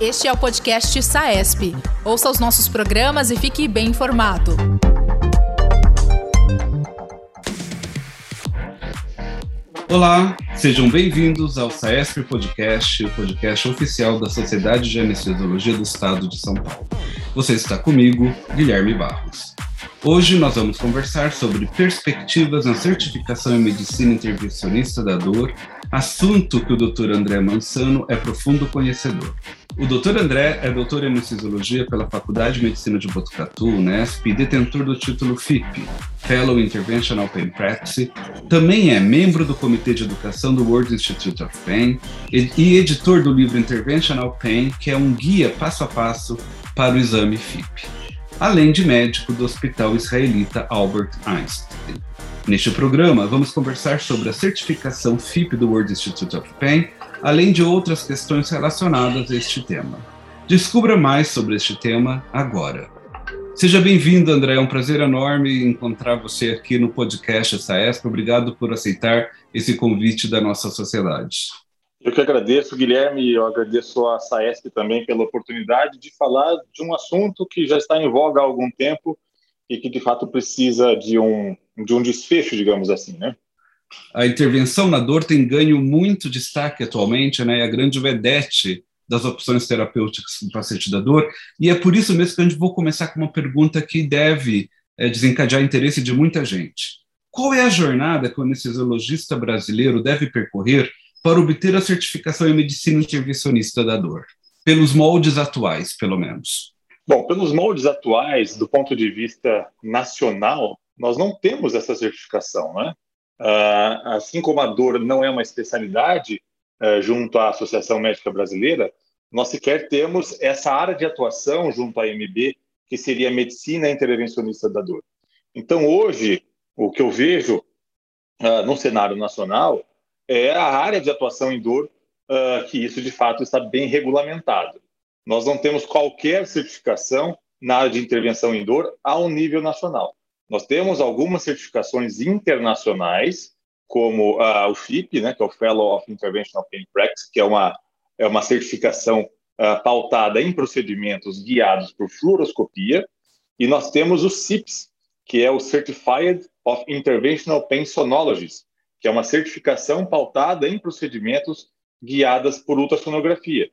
Este é o podcast SAESP. Ouça os nossos programas e fique bem informado. Olá, sejam bem-vindos ao SAESP Podcast, o podcast oficial da Sociedade de Anestesiologia do Estado de São Paulo. Você está comigo, Guilherme Barros. Hoje nós vamos conversar sobre perspectivas na certificação em medicina intervencionista da dor, assunto que o Dr. André Mansano é profundo conhecedor. O Dr. André é doutor em anestesiologia pela Faculdade de Medicina de Botucatu, Unesp, e detentor do título FIP, Fellow Interventional Pain Practice. Também é membro do Comitê de Educação do World Institute of Pain e editor do livro Interventional Pain, que é um guia passo a passo para o exame FIP além de médico do Hospital Israelita Albert Einstein. Neste programa, vamos conversar sobre a certificação FIP do World Institute of Pain, além de outras questões relacionadas a este tema. Descubra mais sobre este tema agora. Seja bem-vindo, André. É um prazer enorme encontrar você aqui no podcast SAESP. Obrigado por aceitar esse convite da nossa sociedade. Eu que agradeço, Guilherme, eu agradeço a SAESP também pela oportunidade de falar de um assunto que já está em voga há algum tempo e que, de fato, precisa de um, de um desfecho, digamos assim, né? A intervenção na dor tem ganho muito destaque atualmente, né? É a grande vedete das opções terapêuticas do paciente da dor, e é por isso mesmo que a gente vou começar com uma pergunta que deve é, desencadear interesse de muita gente. Qual é a jornada que o anestesiologista brasileiro deve percorrer para obter a certificação em medicina intervencionista da dor? Pelos moldes atuais, pelo menos. Bom, pelos moldes atuais, do ponto de vista nacional, nós não temos essa certificação, né? Uh, assim como a dor não é uma especialidade uh, junto à Associação Médica Brasileira, nós sequer temos essa área de atuação junto à MB, que seria a medicina intervencionista da dor. Então, hoje, o que eu vejo uh, no cenário nacional é a área de atuação em dor uh, que isso de fato está bem regulamentado. Nós não temos qualquer certificação na área de intervenção em dor ao nível nacional. Nós temos algumas certificações internacionais, como uh, o FIP, né, que é o Fellow of Interventional Pain Practice, que é uma, é uma certificação uh, pautada em procedimentos guiados por fluoroscopia, e nós temos o CIPS, que é o Certified of Interventional Pain Sonologies, que é uma certificação pautada em procedimentos guiadas por ultrassonografia.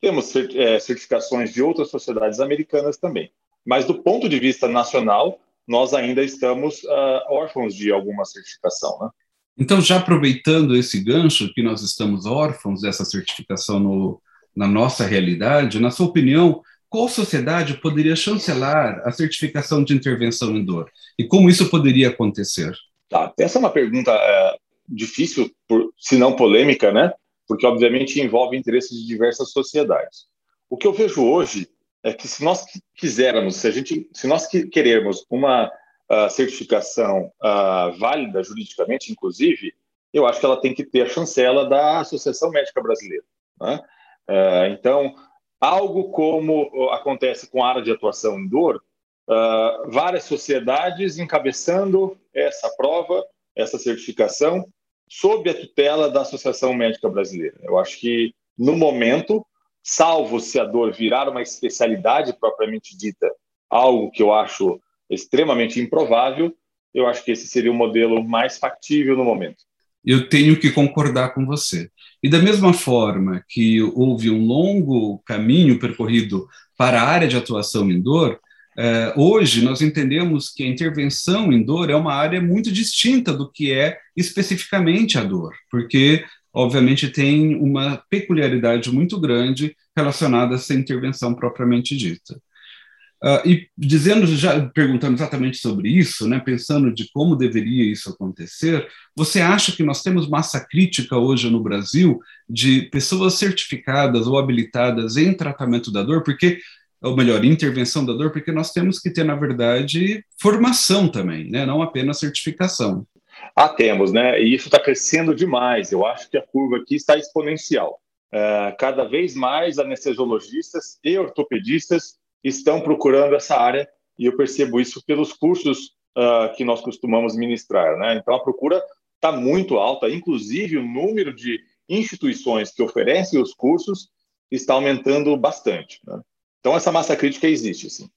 Temos é, certificações de outras sociedades americanas também, mas do ponto de vista nacional, nós ainda estamos uh, órfãos de alguma certificação. Né? Então, já aproveitando esse gancho que nós estamos órfãos dessa certificação no, na nossa realidade, na sua opinião, qual sociedade poderia chancelar a certificação de intervenção em dor? E como isso poderia acontecer? Tá, essa é uma pergunta é, difícil, por, se não polêmica, né? Porque, obviamente, envolve interesses de diversas sociedades. O que eu vejo hoje é que, se nós quisermos, se, a gente, se nós queremos uma uh, certificação uh, válida juridicamente, inclusive, eu acho que ela tem que ter a chancela da Associação Médica Brasileira. Né? Uh, então, algo como acontece com a área de atuação em dor, várias sociedades encabeçando essa prova, essa certificação, sob a tutela da Associação Médica Brasileira. Eu acho que, no momento, salvo se a dor virar uma especialidade propriamente dita, algo que eu acho extremamente improvável, eu acho que esse seria o modelo mais factível no momento. Eu tenho que concordar com você. E da mesma forma que houve um longo caminho percorrido para a área de atuação em dor, é, hoje, nós entendemos que a intervenção em dor é uma área muito distinta do que é especificamente a dor, porque, obviamente, tem uma peculiaridade muito grande relacionada a essa intervenção propriamente dita. Uh, e dizendo, já perguntando exatamente sobre isso, né, pensando de como deveria isso acontecer, você acha que nós temos massa crítica hoje no Brasil de pessoas certificadas ou habilitadas em tratamento da dor? Porque ou melhor, intervenção da dor, porque nós temos que ter, na verdade, formação também, né? não apenas certificação. Ah, temos, né? E isso está crescendo demais. Eu acho que a curva aqui está exponencial. Uh, cada vez mais anestesiologistas e ortopedistas estão procurando essa área e eu percebo isso pelos cursos uh, que nós costumamos ministrar, né? Então a procura está muito alta, inclusive o número de instituições que oferecem os cursos está aumentando bastante. Né? Então, essa massa crítica existe, sim.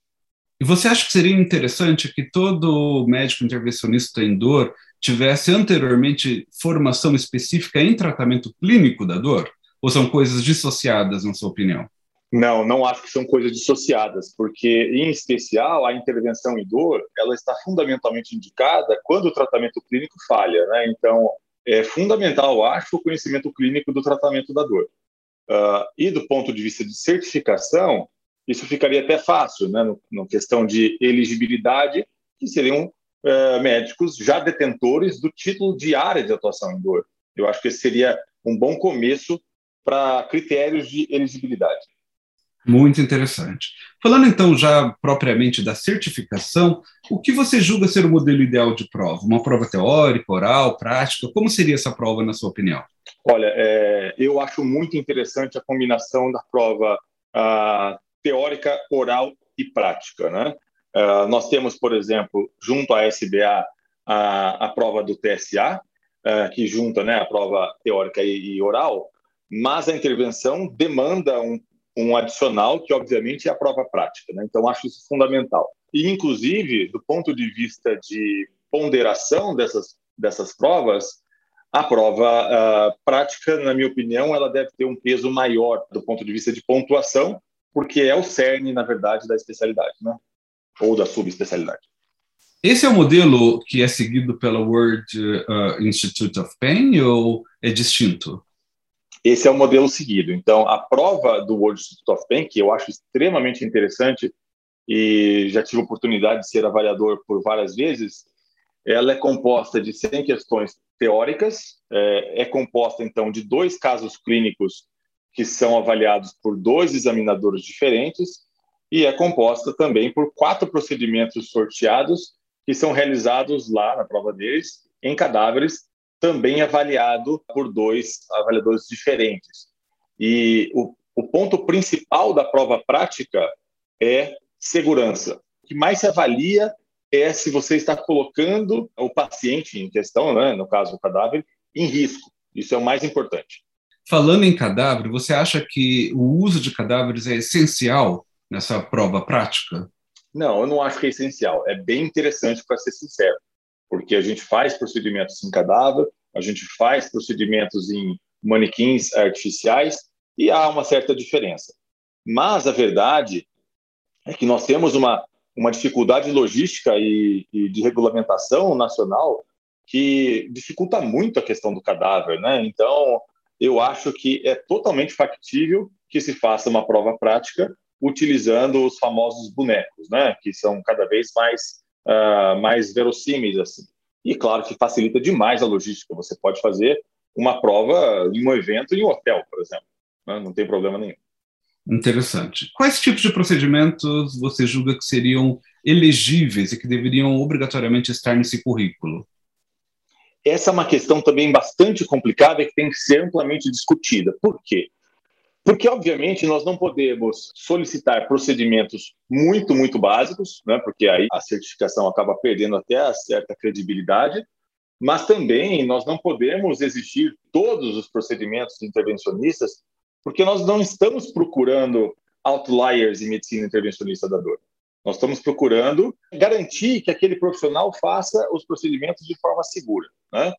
E você acha que seria interessante que todo médico intervencionista em dor tivesse anteriormente formação específica em tratamento clínico da dor? Ou são coisas dissociadas, na sua opinião? Não, não acho que são coisas dissociadas, porque, em especial, a intervenção em dor, ela está fundamentalmente indicada quando o tratamento clínico falha, né? Então, é fundamental, acho, o conhecimento clínico do tratamento da dor. Uh, e do ponto de vista de certificação, isso ficaria até fácil, né? No, no questão de elegibilidade, que seriam uh, médicos já detentores do título de área de atuação em dor. Eu acho que esse seria um bom começo para critérios de elegibilidade. Muito interessante. Falando então já propriamente da certificação, o que você julga ser o modelo ideal de prova? Uma prova teórica, oral, prática? Como seria essa prova, na sua opinião? Olha, é, eu acho muito interessante a combinação da prova uh, teórica, oral e prática. Né? Uh, nós temos, por exemplo, junto à SBA, a, a prova do TSA, uh, ah, que junta né, a prova teórica e, e oral, mas a intervenção demanda um um adicional que, obviamente, é a prova prática. Né? Então, acho isso fundamental. E, inclusive, do ponto de vista de ponderação dessas, dessas provas, a prova uh, prática, na minha opinião, ela deve ter um peso maior do ponto de vista de pontuação, porque é o cerne, na verdade, da especialidade, né? ou da subespecialidade. Esse é o modelo que é seguido pela World uh, Institute of Pain ou é distinto? Esse é o modelo seguido. Então, a prova do World Institute of Pain, que eu acho extremamente interessante e já tive a oportunidade de ser avaliador por várias vezes, ela é composta de 100 questões teóricas, é, é composta, então, de dois casos clínicos que são avaliados por dois examinadores diferentes e é composta também por quatro procedimentos sorteados que são realizados lá na prova deles em cadáveres também avaliado por dois avaliadores diferentes. E o, o ponto principal da prova prática é segurança. O que mais se avalia é se você está colocando o paciente em questão, né, no caso o cadáver, em risco. Isso é o mais importante. Falando em cadáver, você acha que o uso de cadáveres é essencial nessa prova prática? Não, eu não acho que é essencial. É bem interessante, para ser sincero porque a gente faz procedimentos em cadáver, a gente faz procedimentos em manequins artificiais e há uma certa diferença. Mas a verdade é que nós temos uma, uma dificuldade logística e, e de regulamentação nacional que dificulta muito a questão do cadáver, né? Então, eu acho que é totalmente factível que se faça uma prova prática utilizando os famosos bonecos, né? Que são cada vez mais uh, mais verossímeis assim. E claro que facilita demais a logística. Você pode fazer uma prova em um evento em um hotel, por exemplo. Né? Não tem problema nenhum. Interessante. Quais tipos de procedimentos você julga que seriam elegíveis e que deveriam obrigatoriamente estar nesse currículo? Essa é uma questão também bastante complicada e que tem que ser amplamente discutida. Por quê? Porque, obviamente, nós não podemos solicitar procedimentos muito, muito básicos, né? porque aí a certificação acaba perdendo até a certa credibilidade, mas também nós não podemos exigir todos os procedimentos intervencionistas, porque nós não estamos procurando outliers em medicina intervencionista da dor. Nós estamos procurando garantir que aquele profissional faça os procedimentos de forma segura. Né?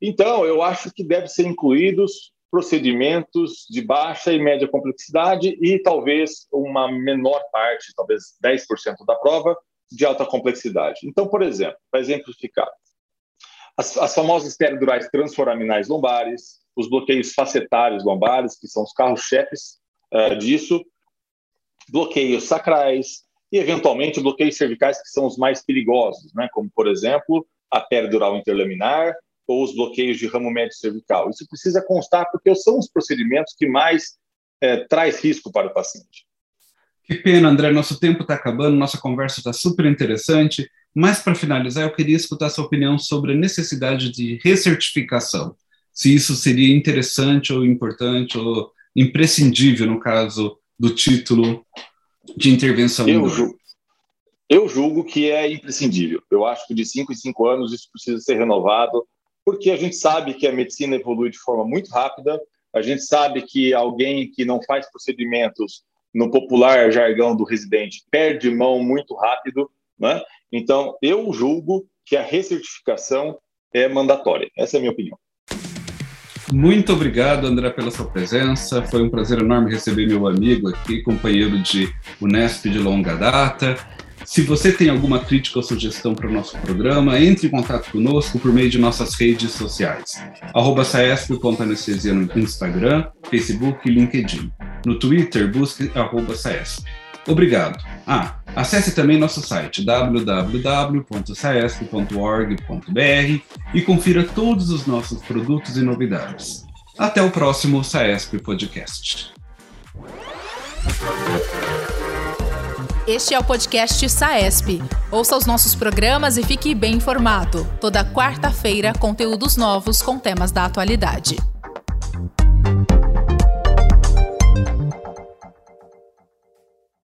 Então, eu acho que deve ser incluídos procedimentos de baixa e média complexidade e talvez uma menor parte, talvez 10% da prova, de alta complexidade. Então, por exemplo, para exemplificar, as, as famosas peridurais transforaminais lombares, os bloqueios facetários lombares, que são os carros-chefes uh, disso, bloqueios sacrais e, eventualmente, bloqueios cervicais, que são os mais perigosos, né? como, por exemplo, a peridural interlaminar, ou os bloqueios de ramo médio cervical. Isso precisa constar porque são os procedimentos que mais é, traz risco para o paciente. Que pena, André, nosso tempo está acabando, nossa conversa está super interessante, mas para finalizar, eu queria escutar sua opinião sobre a necessidade de recertificação. Se isso seria interessante ou importante ou imprescindível no caso do título de intervenção. Eu, julgo, eu julgo que é imprescindível. Eu acho que de cinco em cinco anos isso precisa ser renovado porque a gente sabe que a medicina evolui de forma muito rápida, a gente sabe que alguém que não faz procedimentos no popular jargão do residente perde mão muito rápido, né? Então, eu julgo que a recertificação é mandatória. Essa é a minha opinião. Muito obrigado, André, pela sua presença. Foi um prazer enorme receber meu amigo aqui, companheiro de Unesp de longa data. Se você tem alguma crítica ou sugestão para o nosso programa, entre em contato conosco por meio de nossas redes sociais. Arroba saesp.anestesia no Instagram, Facebook e LinkedIn. No Twitter, busque arroba saesp. Obrigado. Ah, acesse também nosso site www.saesp.org.br e confira todos os nossos produtos e novidades. Até o próximo Saesp Podcast. Este é o podcast Saesp. Ouça os nossos programas e fique bem informado. Toda quarta-feira, conteúdos novos com temas da atualidade.